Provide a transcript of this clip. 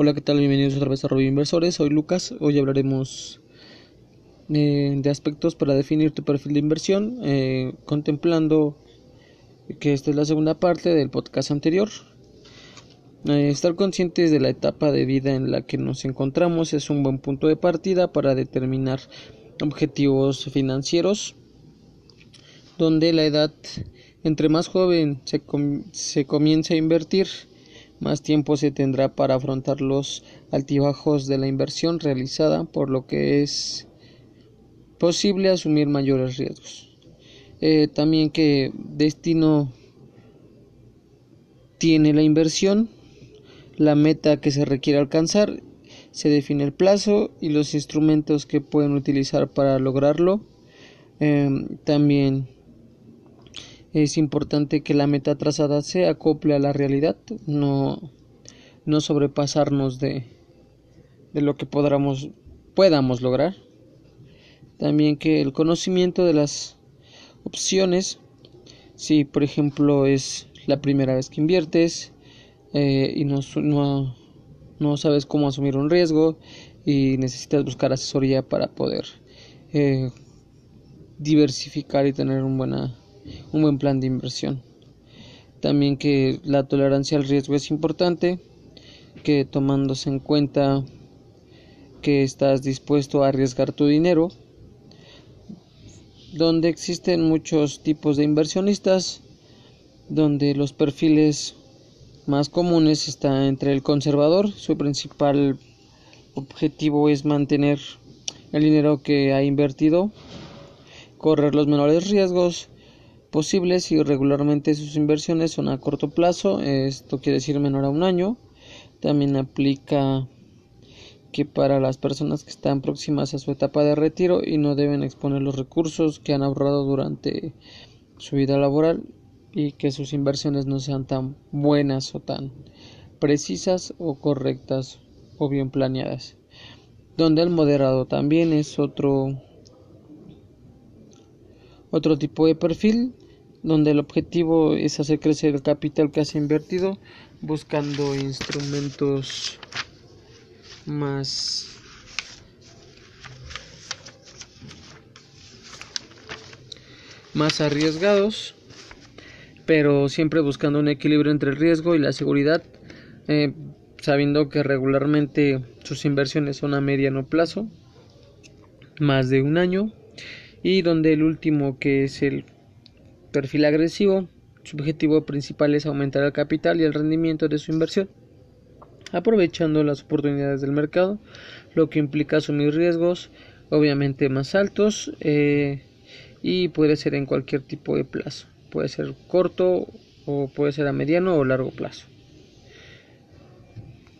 Hola, ¿qué tal? Bienvenidos otra vez a Robin Inversores. Soy Lucas. Hoy hablaremos eh, de aspectos para definir tu perfil de inversión, eh, contemplando que esta es la segunda parte del podcast anterior. Eh, estar conscientes de la etapa de vida en la que nos encontramos es un buen punto de partida para determinar objetivos financieros, donde la edad entre más joven se, se comienza a invertir, más tiempo se tendrá para afrontar los altibajos de la inversión realizada, por lo que es posible asumir mayores riesgos. Eh, también que destino tiene la inversión, la meta que se requiere alcanzar, se define el plazo y los instrumentos que pueden utilizar para lograrlo. Eh, también es importante que la meta trazada se acople a la realidad, no, no sobrepasarnos de, de lo que podamos, podamos lograr. También que el conocimiento de las opciones, si por ejemplo es la primera vez que inviertes eh, y no, no, no, sabes cómo asumir un riesgo y necesitas buscar asesoría para poder eh, diversificar y tener un buena un buen plan de inversión. También que la tolerancia al riesgo es importante, que tomándose en cuenta que estás dispuesto a arriesgar tu dinero, donde existen muchos tipos de inversionistas, donde los perfiles más comunes están entre el conservador, su principal objetivo es mantener el dinero que ha invertido, correr los menores riesgos posibles y regularmente sus inversiones son a corto plazo, esto quiere decir menor a un año. También aplica que para las personas que están próximas a su etapa de retiro y no deben exponer los recursos que han ahorrado durante su vida laboral y que sus inversiones no sean tan buenas o tan precisas o correctas o bien planeadas. Donde el moderado también es otro otro tipo de perfil donde el objetivo es hacer crecer el capital que has invertido buscando instrumentos más más arriesgados pero siempre buscando un equilibrio entre el riesgo y la seguridad eh, sabiendo que regularmente sus inversiones son a mediano plazo más de un año y donde el último que es el perfil agresivo su objetivo principal es aumentar el capital y el rendimiento de su inversión aprovechando las oportunidades del mercado lo que implica asumir riesgos obviamente más altos eh, y puede ser en cualquier tipo de plazo. Puede ser corto o puede ser a mediano o largo plazo